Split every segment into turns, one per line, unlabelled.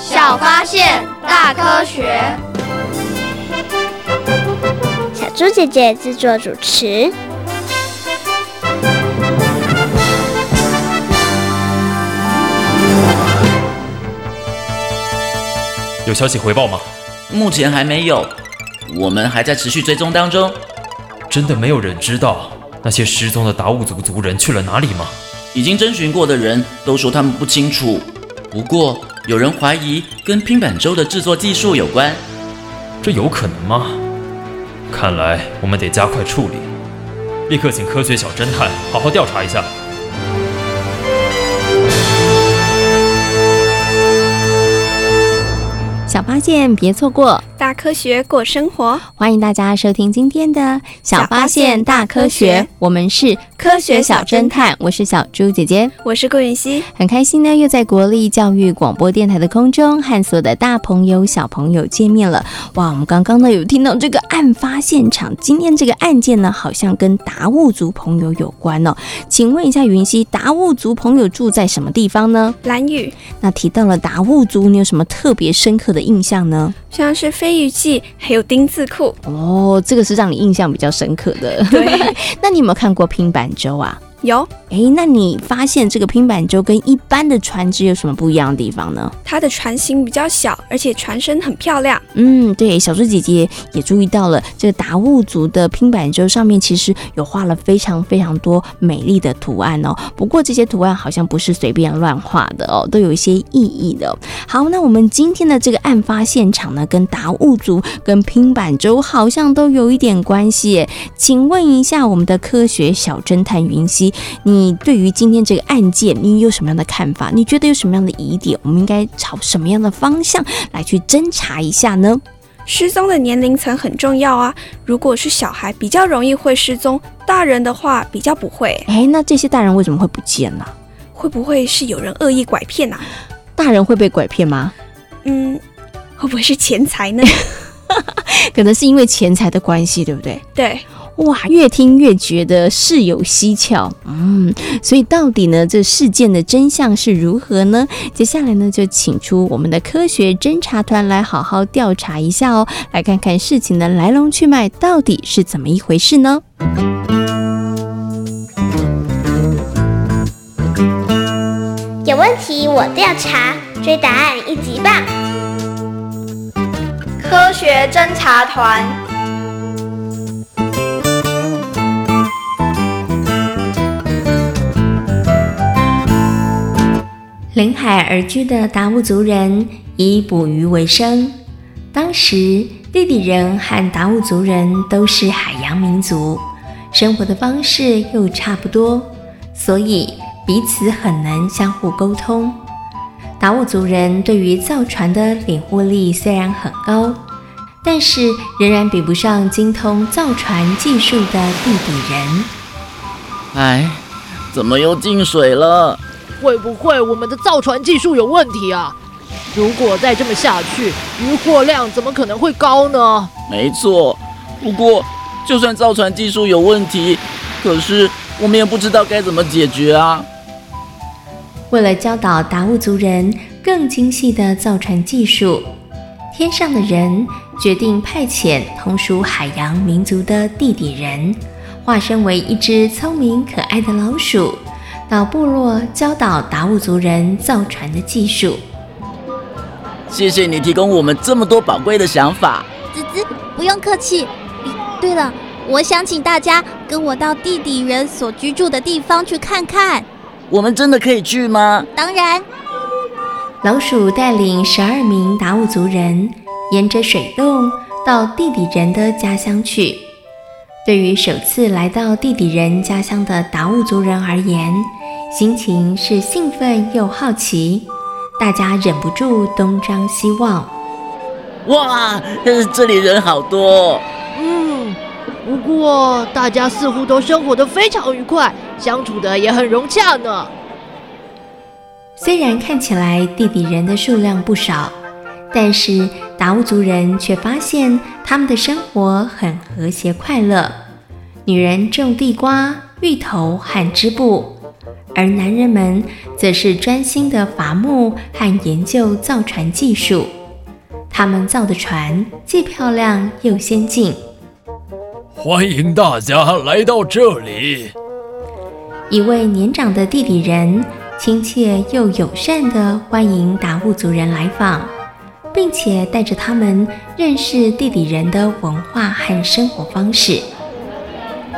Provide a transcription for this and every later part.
小发现，大科学。
小猪姐姐制作主持。
有消息回报吗？
目前还没有，我们还在持续追踪当中。
真的没有人知道那些失踪的达悟族族人去了哪里吗？
已经征询过的人都说他们不清楚。不过有人怀疑跟拼板舟的制作技术有关，
这有可能吗？看来我们得加快处理，立刻请科学小侦探好好调查一下。
发现，别错过。
大科学过生活，
欢迎大家收听今天的《小发现大科学》，我们是科学小侦探，我是小猪姐姐，
我是顾云熙，
很开心呢，又在国立教育广播电台的空中和所有的大朋友小朋友见面了。哇，我们刚刚呢有听到这个案发现场，今天这个案件呢好像跟达悟族朋友有关哦。请问一下云熙，达悟族朋友住在什么地方呢？
蓝屿。
那提到了达悟族，你有什么特别深刻的印象呢？
像是飞鱼记，还有丁字裤
哦，这个是让你印象比较深刻的。
对，
那你有没有看过拼板舟啊？
有，
哎，那你发现这个拼板舟跟一般的船只有什么不一样的地方呢？
它的船型比较小，而且船身很漂亮。
嗯，对，小猪姐姐也注意到了，这个达悟族的拼板舟上面其实有画了非常非常多美丽的图案哦。不过这些图案好像不是随便乱画的哦，都有一些意义的哦。好，那我们今天的这个案发现场呢，跟达悟族跟拼板舟好像都有一点关系。请问一下，我们的科学小侦探云溪。你对于今天这个案件，你有什么样的看法？你觉得有什么样的疑点？我们应该朝什么样的方向来去侦查一下呢？
失踪的年龄层很重要啊！如果是小孩，比较容易会失踪；大人的话，比较不会。
哎，那这些大人为什么会不见呢？
会不会是有人恶意拐骗啊？
大人会被拐骗吗？
嗯，会不会是钱财呢？
可能是因为钱财的关系，对不对？
对。
哇，越听越觉得事有蹊跷，嗯，所以到底呢，这事件的真相是如何呢？接下来呢，就请出我们的科学侦查团来好好调查一下哦，来看看事情的来龙去脉到底是怎么一回事呢？
有问题我调查，追答案一级棒！
科学侦查团。
临海而居的达悟族人以捕鱼为生。当时，地底人和达悟族人都是海洋民族，生活的方式又差不多，所以彼此很能相互沟通。达悟族人对于造船的领悟力虽然很高，但是仍然比不上精通造船技术的地底人。
哎，怎么又进水了？
会不会我们的造船技术有问题啊？如果再这么下去，渔获量怎么可能会高呢？
没错，不过就算造船技术有问题，可是我们也不知道该怎么解决啊。
为了教导达悟族人更精细的造船技术，天上的人决定派遣同属海洋民族的地底人，化身为一只聪明可爱的老鼠。到部落教导达悟族人造船的技术。
谢谢你提供我们这么多宝贵的想法。
滋滋，不用客气。对了，我想请大家跟我到地底人所居住的地方去看看。
我们真的可以去吗？
当然。
老鼠带领十二名达悟族人，沿着水洞到地底人的家乡去。对于首次来到地底人家乡的达悟族人而言，心情是兴奋又好奇，大家忍不住东张西望。
哇，这里人好多。
嗯，不过大家似乎都生活得非常愉快，相处得也很融洽呢。
虽然看起来地底人的数量不少，但是达悟族人却发现他们的生活很和谐快乐。女人种地瓜、芋头和织布，而男人们则是专心的伐木和研究造船技术。他们造的船既漂亮又先进。
欢迎大家来到这里。
一位年长的地底人亲切又友善地欢迎达悟族人来访，并且带着他们认识地底人的文化和生活方式。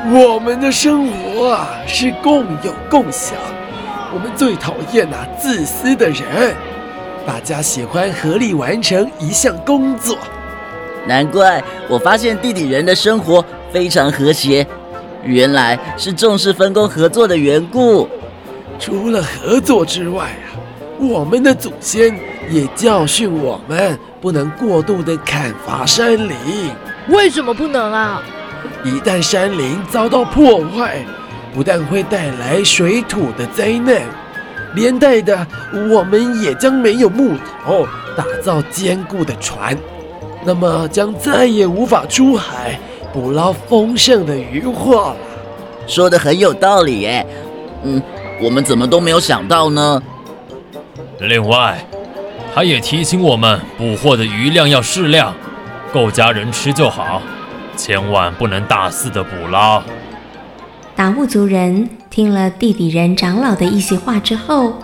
我们的生活啊，是共有共享。我们最讨厌那自私的人。大家喜欢合力完成一项工作。
难怪我发现地底人的生活非常和谐，原来是重视分工合作的缘故。
除了合作之外啊，我们的祖先也教训我们不能过度的砍伐山林。
为什么不能啊？
一旦山林遭到破坏，不但会带来水土的灾难，连带的我们也将没有木头打造坚固的船，那么将再也无法出海捕捞丰盛的渔获了。
说得很有道理耶，嗯，我们怎么都没有想到呢？
另外，他也提醒我们，捕获的鱼量要适量，够家人吃就好。千万不能大肆的捕捞。
达悟族人听了地底人长老的一席话之后，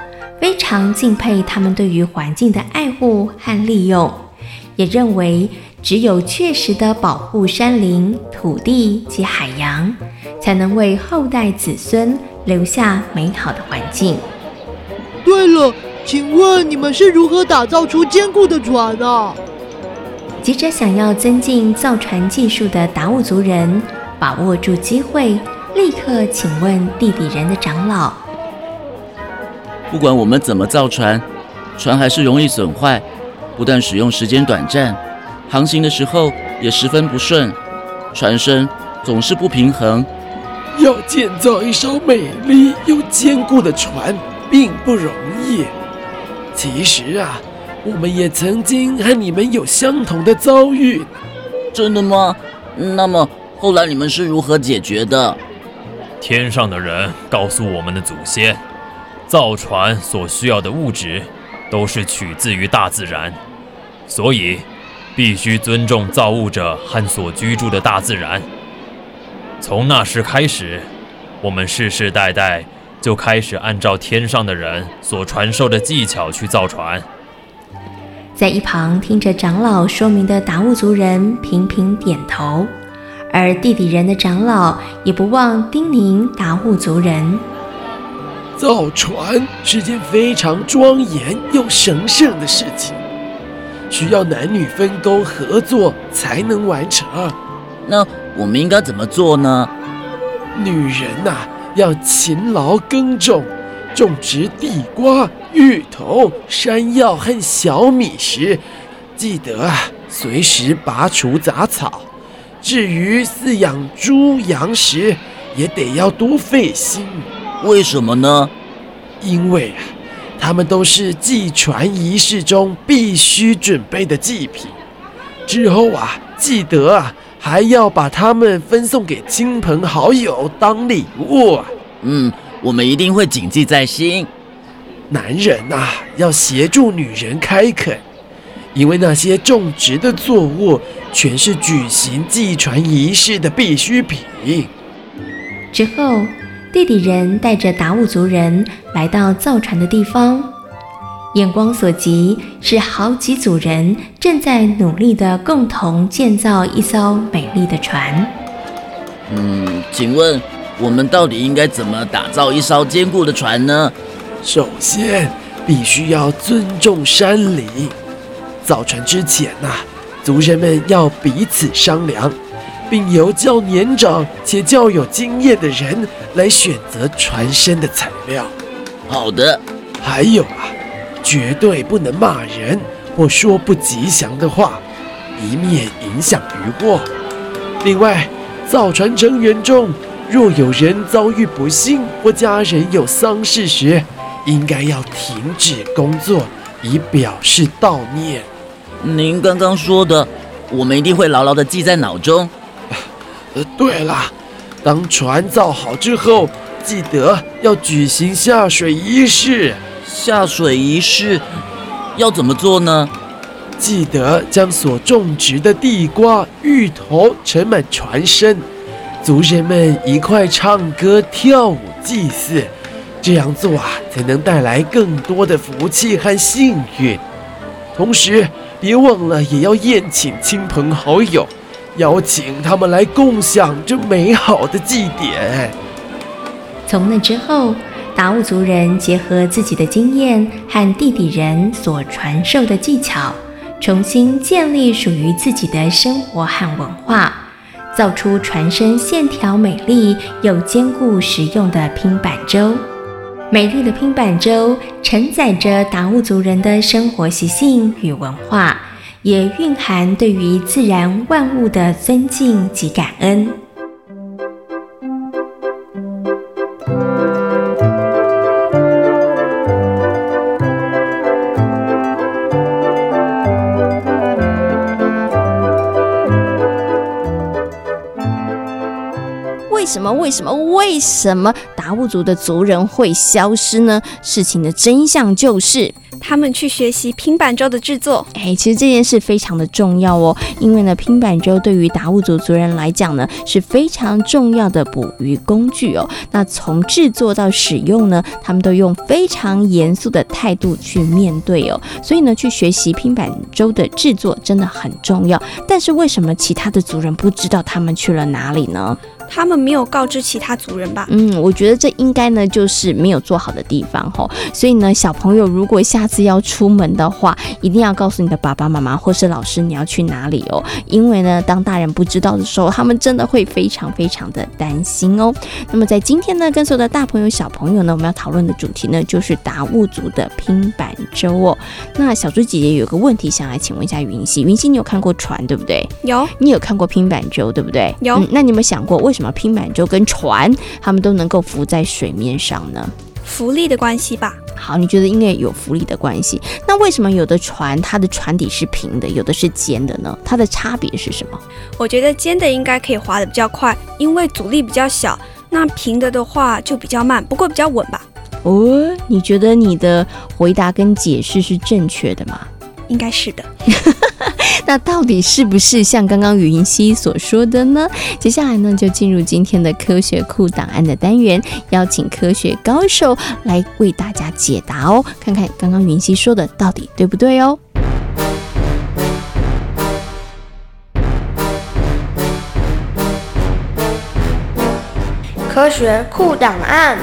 非常敬佩他们对于环境的爱护和利用，也认为只有确实的保护山林、土地及海洋，才能为后代子孙留下美好的环境。
对了，请问你们是如何打造出坚固的船啊？
急着想要增进造船技术的达悟族人，把握住机会，立刻请问地底人的长老：
不管我们怎么造船，船还是容易损坏，不但使用时间短暂，航行的时候也十分不顺，船身总是不平衡。
要建造一艘美丽又坚固的船，并不容易。其实啊。我们也曾经和你们有相同的遭遇，
真的吗？那么后来你们是如何解决的？
天上的人告诉我们的祖先，造船所需要的物质都是取自于大自然，所以必须尊重造物者和所居住的大自然。从那时开始，我们世世代代就开始按照天上的人所传授的技巧去造船。
在一旁听着长老说明的达悟族人频频点头，而地底人的长老也不忘叮咛达悟族人：
造船是件非常庄严又神圣的事情，需要男女分工合作才能完成。
那我们应该怎么做呢？
女人呐、啊，要勤劳耕种。种植地瓜、芋头、山药和小米时，记得啊，随时拔除杂草。至于饲养猪羊时，也得要多费心。
为什么呢？
因为啊，它们都是祭传仪式中必须准备的祭品。之后啊，记得啊，还要把它们分送给亲朋好友当礼物。
嗯。我们一定会谨记在心。
男人呐、啊，要协助女人开垦，因为那些种植的作物全是举行祭船仪式的必需品。
之后，地底人带着达悟族人来到造船的地方，眼光所及是好几组人正在努力的共同建造一艘美丽的船。
嗯，请问。我们到底应该怎么打造一艘坚固的船呢？
首先，必须要尊重山林。造船之前呐、啊，族人们要彼此商量，并由较年长且较有经验的人来选择船身的材料。
好的。
还有啊，绝对不能骂人或说不吉祥的话，以免影响渔获。另外，造船成员中若有人遭遇不幸或家人有丧事时，应该要停止工作，以表示悼念。
您刚刚说的，我们一定会牢牢地记在脑中。
呃，对了，当船造好之后，记得要举行下水仪式。
下水仪式要怎么做呢？
记得将所种植的地瓜、芋头盛满船身，族人们一块唱歌、跳舞、祭祀。这样做啊，才能带来更多的福气和幸运。同时，别忘了也要宴请亲朋好友，邀请他们来共享这美好的祭典。
从那之后，达悟族人结合自己的经验和地底人所传授的技巧，重新建立属于自己的生活和文化，造出船身线条美丽又坚固实用的拼板舟。美丽的拼板舟承载着达悟族人的生活习性与文化，也蕴含对于自然万物的尊敬及感恩。
什么？为什么？为什么达悟族的族人会消失呢？事情的真相就是，
他们去学习拼板舟的制作。
哎，其实这件事非常的重要哦，因为呢，拼板舟对于达悟族族人来讲呢，是非常重要的捕鱼工具哦。那从制作到使用呢，他们都用非常严肃的态度去面对哦。所以呢，去学习拼板舟的制作真的很重要。但是为什么其他的族人不知道他们去了哪里呢？
他们没有告知其他族人吧？
嗯，我觉得这应该呢就是没有做好的地方吼。所以呢，小朋友如果下次要出门的话，一定要告诉你的爸爸妈妈或是老师你要去哪里哦。因为呢，当大人不知道的时候，他们真的会非常非常的担心哦。那么在今天呢，跟所有的大朋友小朋友呢，我们要讨论的主题呢就是达悟族的拼板舟哦。那小猪姐姐有个问题想来请问一下云溪，云溪你有看过船对不对？
有。
你有看过拼板舟对不对？
有。
嗯，那你有没有想过为什么拼板舟跟船，他们都能够浮在水面上呢？
浮力的关系吧。
好，你觉得应该有浮力的关系。那为什么有的船它的船底是平的，有的是尖的呢？它的差别是什么？
我觉得尖的应该可以划得比较快，因为阻力比较小。那平的的话就比较慢，不过比较稳吧。
哦，你觉得你的回答跟解释是正确的吗？
应该是的。
那到底是不是像刚刚云溪所说的呢？接下来呢，就进入今天的科学库档案的单元，邀请科学高手来为大家解答哦，看看刚刚云溪说的到底对不对哦。
科学库档案。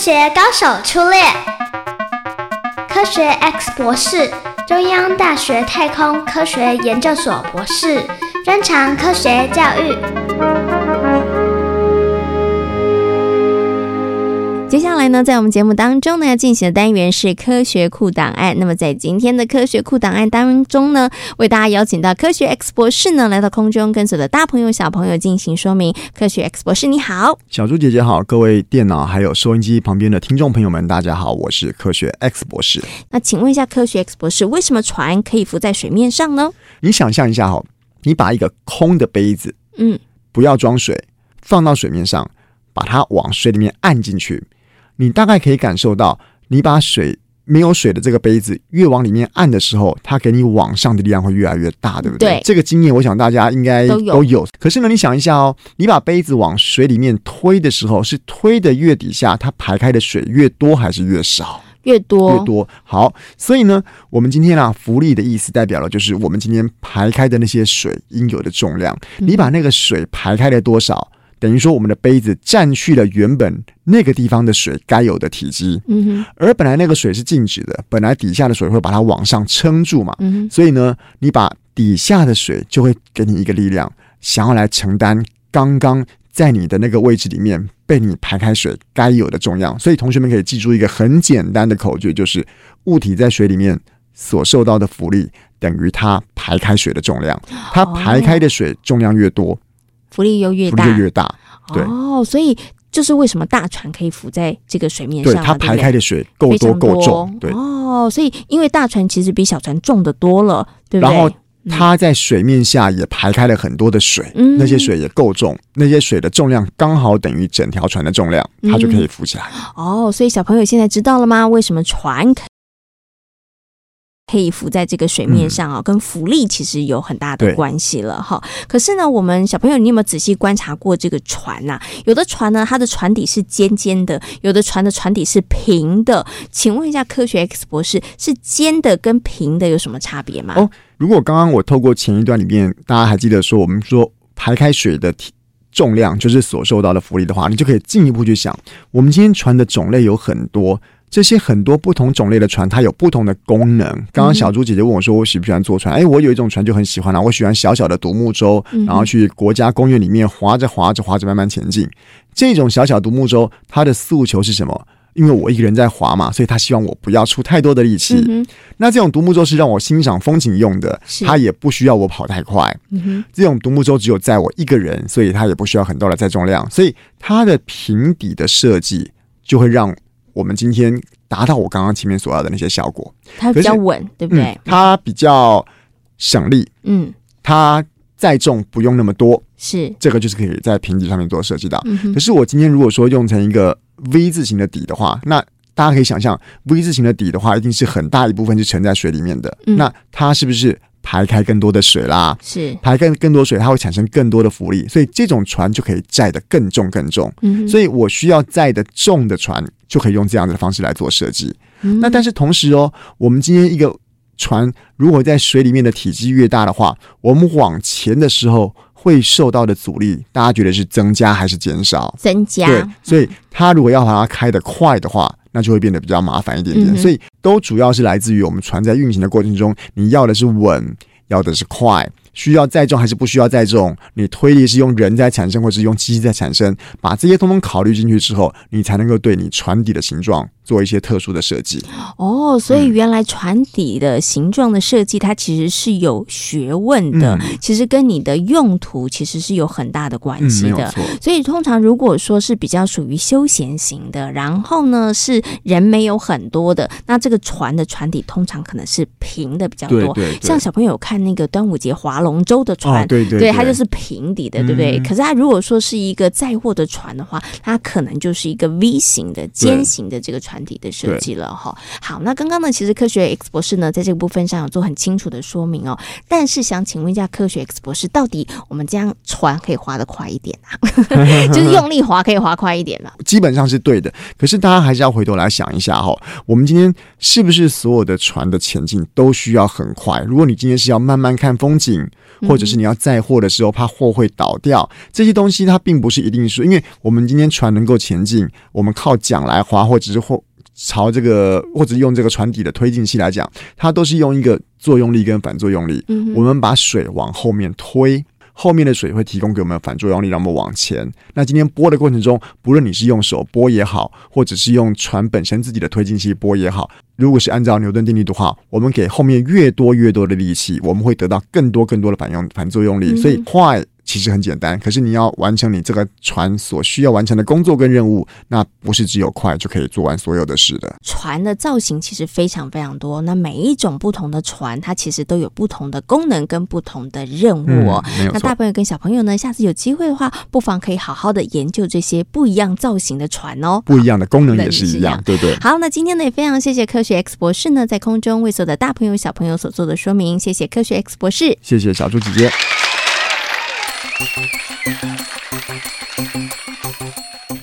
学高手出列，科学 X 博士，中央大学太空科学研究所博士，专长科学教育。
接下来呢，在我们节目当中呢，要进行的单元是科学库档案。那么在今天的科学库档案当中呢，为大家邀请到科学 X 博士呢来到空中，跟所有的大朋友小朋友进行说明。科学 X 博士你好，
小猪姐姐好，各位电脑还有收音机旁边的听众朋友们，大家好，我是科学 X 博士。
那请问一下，科学 X 博士，为什么船可以浮在水面上呢？
你想象一下哈，你把一个空的杯子，嗯，不要装水，放到水面上，把它往水里面按进去。你大概可以感受到，你把水没有水的这个杯子越往里面按的时候，它给你往上的力量会越来越大，对不对？对。这个经验，我想大家应该都有，都有。可是呢，你想一下哦，你把杯子往水里面推的时候，是推的越底下，它排开的水越多还是越少？
越多，
越多。好，所以呢，我们今天啊，浮力的意思代表了就是我们今天排开的那些水应有的重量。你把那个水排开了多少？等于说，我们的杯子占据了原本那个地方的水该有的体积，嗯哼，而本来那个水是静止的，本来底下的水会把它往上撑住嘛，所以呢，你把底下的水就会给你一个力量，想要来承担刚刚在你的那个位置里面被你排开水该有的重量。所以同学们可以记住一个很简单的口诀，就是物体在水里面所受到的浮力等于它排开水的重量。它排开的水重量越多，
浮力又越大，
浮力越大。对
哦，所以。就是为什么大船可以浮在这个水面上，啊？
对，它排开的水够多够重。对
哦，所以因为大船其实比小船重的多了，对不对？
然后它在水面下也排开了很多的水，嗯、那些水也够重，那些水的重量刚好等于整条船的重量，它就可以浮起来，
嗯。哦，所以小朋友现在知道了吗？为什么船可？可以浮在这个水面上啊，跟浮力其实有很大的关系了哈。可是呢，我们小朋友，你有没有仔细观察过这个船呐？有的船呢，它的船底是尖尖的；有的船的船底是平的。请问一下，科学 X 博士，是尖的跟平的有什么差别吗？
哦，如果刚刚我透过前一段里面，大家还记得说，我们说排开水的体重量就是所受到的浮力的话，你就可以进一步去想，我们今天船的种类有很多。这些很多不同种类的船，它有不同的功能。刚刚小猪姐姐问我说：“我喜不喜欢坐船？”哎，我有一种船就很喜欢了，我喜欢小小的独木舟，然后去国家公园里面划着划着划着慢慢前进。这种小小独木舟，它的诉求是什么？因为我一个人在划嘛，所以他希望我不要出太多的力气。那这种独木舟是让我欣赏风景用的，它也不需要我跑太快。这种独木舟只有载我一个人，所以它也不需要很多的载重量，所以它的平底的设计就会让。我们今天达到我刚刚前面所要的那些效果，
它比较稳，对不对？
嗯，它比较省力，嗯，它载重不用那么多，
是
这个就是可以在平底上面做设计的。
嗯。
可是我今天如果说用成一个 V 字形的底的话，那大家可以想象，V 字形的底的话，一定是很大一部分是沉在水里面的。嗯。那它是不是？排开更多的水啦，
是
排开更多水，它会产生更多的浮力，所以这种船就可以载得更重更重。嗯，所以我需要载的重的船，就可以用这样的方式来做设计。嗯。那但是同时哦，我们今天一个船如果在水里面的体积越大的话，我们往前的时候会受到的阻力，大家觉得是增加还是减少？
增加。
对，所以它如果要把它开得快的话。那就会变得比较麻烦一点点，所以都主要是来自于我们船在运行的过程中，你要的是稳，要的是快。需要载重还是不需要载重？你推力是用人在产生，或是用机器在产生？把这些通通考虑进去之后，你才能够对你船底的形状做一些特殊的设计。
哦，所以原来船底的形状的设计，它其实是有学问的。嗯、其实跟你的用途其实是有很大的关系的。
嗯、
所以通常如果说是比较属于休闲型的，然后呢是人没有很多的，那这个船的船底通常可能是平的比较多。
对对对，
像小朋友看那个端午节划龙舟的船，
哦、对对对，
对，它就是平底的，对不对？嗯、可是它如果说是一个载货的船的话，它可能就是一个 V 型的尖型的这个船体的设计了哈。好，那刚刚呢，其实科学 X 博士呢，在这个部分上有做很清楚的说明哦。但是想请问一下科学 X 博士，到底我们这样船可以划得快一点啊？就是用力划可以划快一点嘛？
基本上是对的。可是大家还是要回头来想一下哈，我们今天是不是所有的船的前进都需要很快？如果你今天是要慢慢看风景，或者是你要载货的时候，怕货会倒掉，这些东西它并不是一定是，因为我们今天船能够前进，我们靠桨来划，或者是或朝这个，或者用这个船底的推进器来讲，它都是用一个作用力跟反作用力。我们把水往后面推。后面的水会提供给我们反作用力，让我们往前。那今天拨的过程中，不论你是用手拨也好，或者是用船本身自己的推进器拨也好，如果是按照牛顿定律的话，我们给后面越多越多的力气，我们会得到更多更多的反用反作用力。所以快。其实很简单，可是你要完成你这个船所需要完成的工作跟任务，那不是只有快就可以做完所有的事的。
船的造型其实非常非常多，那每一种不同的船，它其实都有不同的功能跟不同的任务哦。
嗯、
那大朋友跟小朋友呢，下次有机会的话，不妨可以好好的研究这些不一样造型的船哦。
不一样的功能也是一样，对对。
好，那今天呢也非常谢谢科学 X 博士呢，在空中为所有的大朋友小朋友所做的说明，谢谢科学 X 博士，
谢谢小猪姐姐。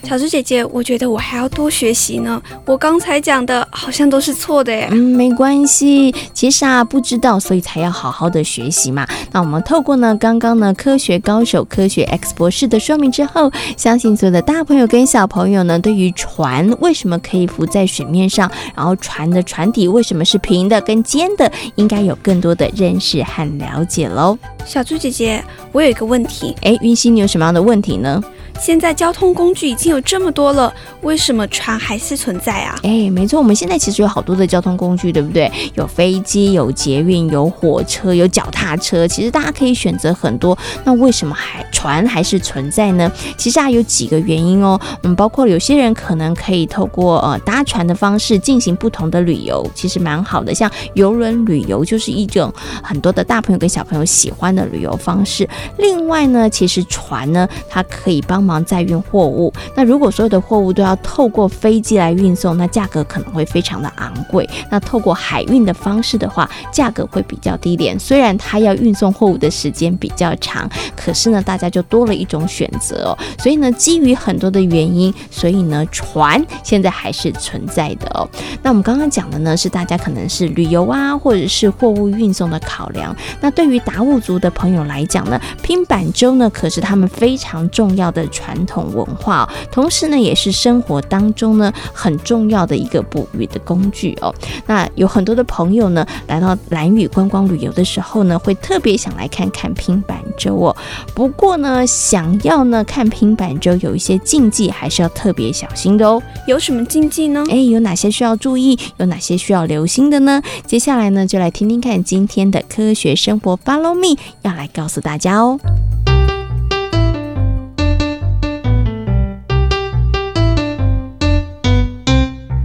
小猪姐姐，我觉得我还要多学习呢。我刚才讲的好像都是错的耶。
嗯，没关系，其实啊，不知道，所以才要好好的学习嘛。那我们透过呢，刚刚呢，科学高手科学 X 博士的说明之后，相信所有的大朋友跟小朋友呢，对于船为什么可以浮在水面上，然后船的船底为什么是平的跟尖的，应该有更多的认识和了解喽。
小猪姐姐，我有一个问题，
哎，云溪，你有什么样的问题呢？
现在交通工具已经有这么多了，为什么船还是存在啊？
哎，没错，我们现在其实有好多的交通工具，对不对？有飞机，有捷运，有火车，有脚踏车。其实大家可以选择很多。那为什么还船还是存在呢？其实啊，有几个原因哦。嗯，包括有些人可能可以透过呃搭船的方式进行不同的旅游，其实蛮好的。像游轮旅游就是一种很多的大朋友跟小朋友喜欢的旅游方式。另外呢，其实船呢，它可以帮忙载运货物，那如果所有的货物都要透过飞机来运送，那价格可能会非常的昂贵。那透过海运的方式的话，价格会比较低廉。虽然它要运送货物的时间比较长，可是呢，大家就多了一种选择哦。所以呢，基于很多的原因，所以呢，船现在还是存在的哦。那我们刚刚讲的呢，是大家可能是旅游啊，或者是货物运送的考量。那对于达悟族的朋友来讲呢，拼板舟呢，可是他们非常重要的传统。文化，同时呢，也是生活当中呢很重要的一个捕鱼的工具哦。那有很多的朋友呢，来到蓝屿观光旅游的时候呢，会特别想来看看拼板舟哦。不过呢，想要呢看拼板舟，有一些禁忌，还是要特别小心的哦。
有什么禁忌呢？
哎，有哪些需要注意？有哪些需要留心的呢？接下来呢，就来听听看今天的科学生活，Follow me，要来告诉大家哦。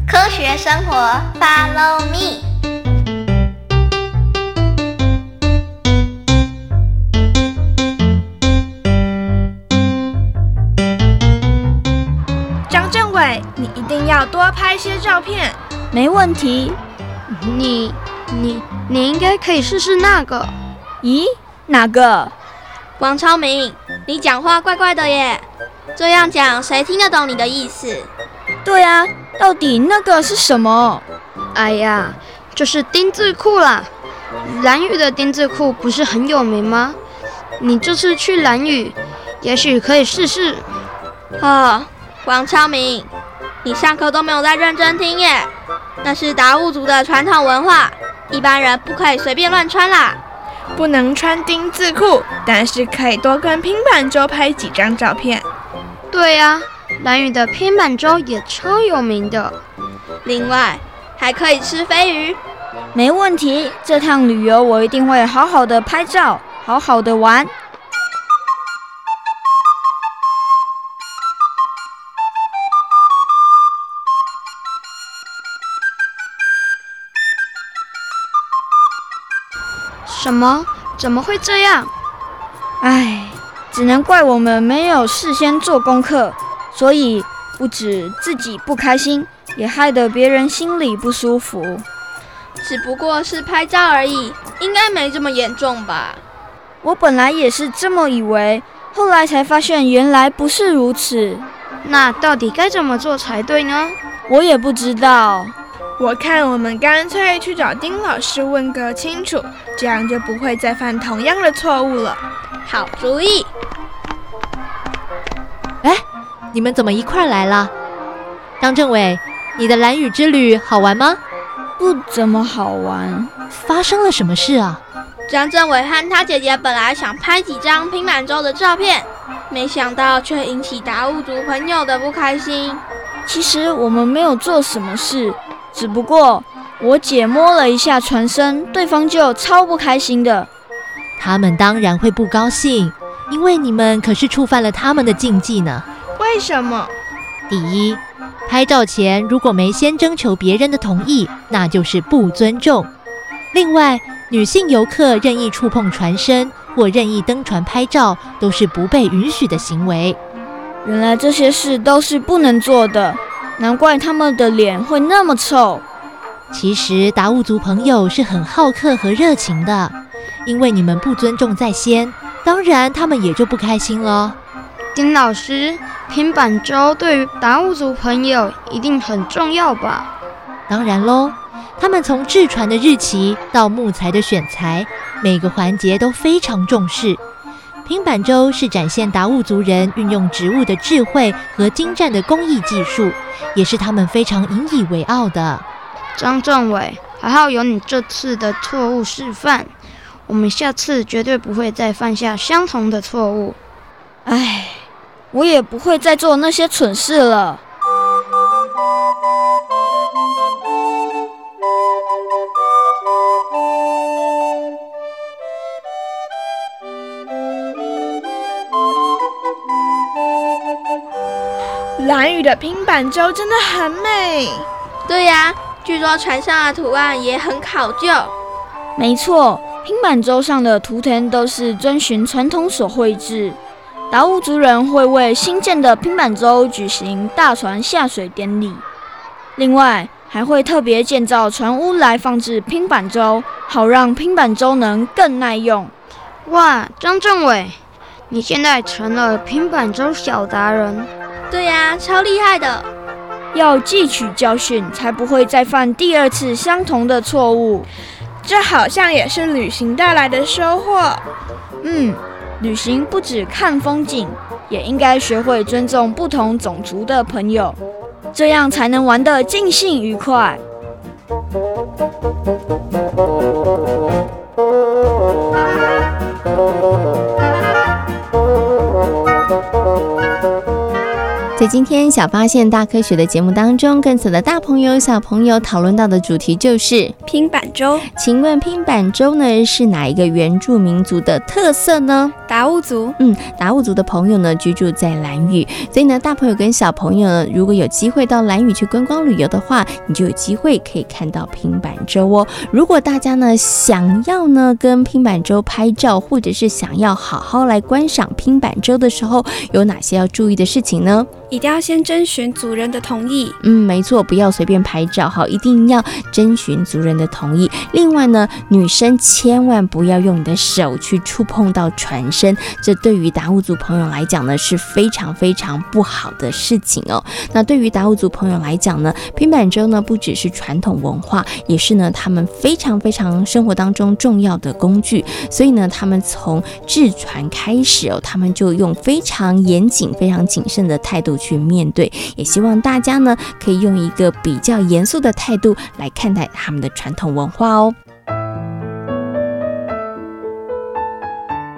科学生活，Follow me。
张政委，你一定要多拍些照片。
没问题。你、你、你应该可以试试那个。
咦？哪个？
王超明，你讲话怪怪的耶。这样讲，谁听得懂你的意思？
对啊。到底那个是什么？哎呀，就是丁字裤啦！蓝雨的丁字裤不是很有名吗？你这次去蓝雨，也许可以试试。
哦，王超明，你上课都没有在认真听耶！那是达悟族的传统文化，一般人不可以随便乱穿啦。
不能穿丁字裤，但是可以多跟平板舟拍几张照片。
对呀、啊。蓝屿的平板舟也超有名的，
另外还可以吃飞鱼。
没问题，这趟旅游我一定会好好的拍照，好好的玩。什么？怎么会这样？唉，只能怪我们没有事先做功课。所以不止自己不开心，也害得别人心里不舒服。
只不过是拍照而已，应该没这么严重吧？
我本来也是这么以为，后来才发现原来不是如此。那到底该怎么做才对呢？我也不知道。
我看我们干脆去找丁老师问个清楚，这样就不会再犯同样的错误了。
好主意。
哎你们怎么一块来了？张政委，你的蓝雨之旅好玩吗？
不怎么好玩。
发生了什么事啊？
张政委和他姐姐本来想拍几张拼满洲的照片，没想到却引起达悟族朋友的不开心。
其实我们没有做什么事，只不过我姐摸了一下船身，对方就超不开心的。
他们当然会不高兴，因为你们可是触犯了他们的禁忌呢。
为什么？
第一，拍照前如果没先征求别人的同意，那就是不尊重。另外，女性游客任意触碰船身或任意登船拍照，都是不被允许的行为。
原来这些事都是不能做的，难怪他们的脸会那么臭。
其实达悟族朋友是很好客和热情的，因为你们不尊重在先，当然他们也就不开心了。
丁老师，平板舟对于达悟族朋友一定很重要吧？
当然喽，他们从制船的日期到木材的选材，每个环节都非常重视。拼板粥是展现达悟族人运用植物的智慧和精湛的工艺技术，也是他们非常引以为傲的。
张政委，还好有你这次的错误示范，我们下次绝对不会再犯下相同的错误。
唉，我也不会再做那些蠢事了。
的拼板舟真的很美。
对呀，据说船上的图案也很考究。
没错，拼板舟上的图腾都是遵循传统所绘制。达悟族人会为新建的拼板舟举行大船下水典礼，另外还会特别建造船屋来放置拼板舟，好让拼板舟能更耐用。
哇，张政委，你现在成了拼板舟小达人。
对呀，超厉害的！
要汲取教训，才不会再犯第二次相同的错误。
这好像也是旅行带来的收获。
嗯，旅行不止看风景，也应该学会尊重不同种族的朋友，这样才能玩得尽兴愉快。
在今天小发现大科学的节目当中，跟所有的大朋友小朋友讨论到的主题就是
拼板舟。
请问拼板舟呢是哪一个原住民族的特色呢？
达悟族。
嗯，达悟族的朋友呢居住在兰屿，所以呢大朋友跟小朋友呢如果有机会到兰屿去观光旅游的话，你就有机会可以看到平板舟哦。如果大家呢想要呢跟平板舟拍照，或者是想要好好来观赏平板舟的时候，有哪些要注意的事情呢？
一定要先征询族人的同意。
嗯，没错，不要随便拍照哈，一定要征询族人的同意。另外呢，女生千万不要用你的手去触碰到船这对于达悟族朋友来讲呢是非常非常不好的事情哦。那对于达悟族朋友来讲呢，拼板舟呢不只是传统文化，也是呢他们非常非常生活当中重要的工具。所以呢，他们从制船开始哦，他们就用非常严谨、非常谨慎的态度去面对，也希望大家呢可以用一个比较严肃的态度来看待他们的传统文化哦。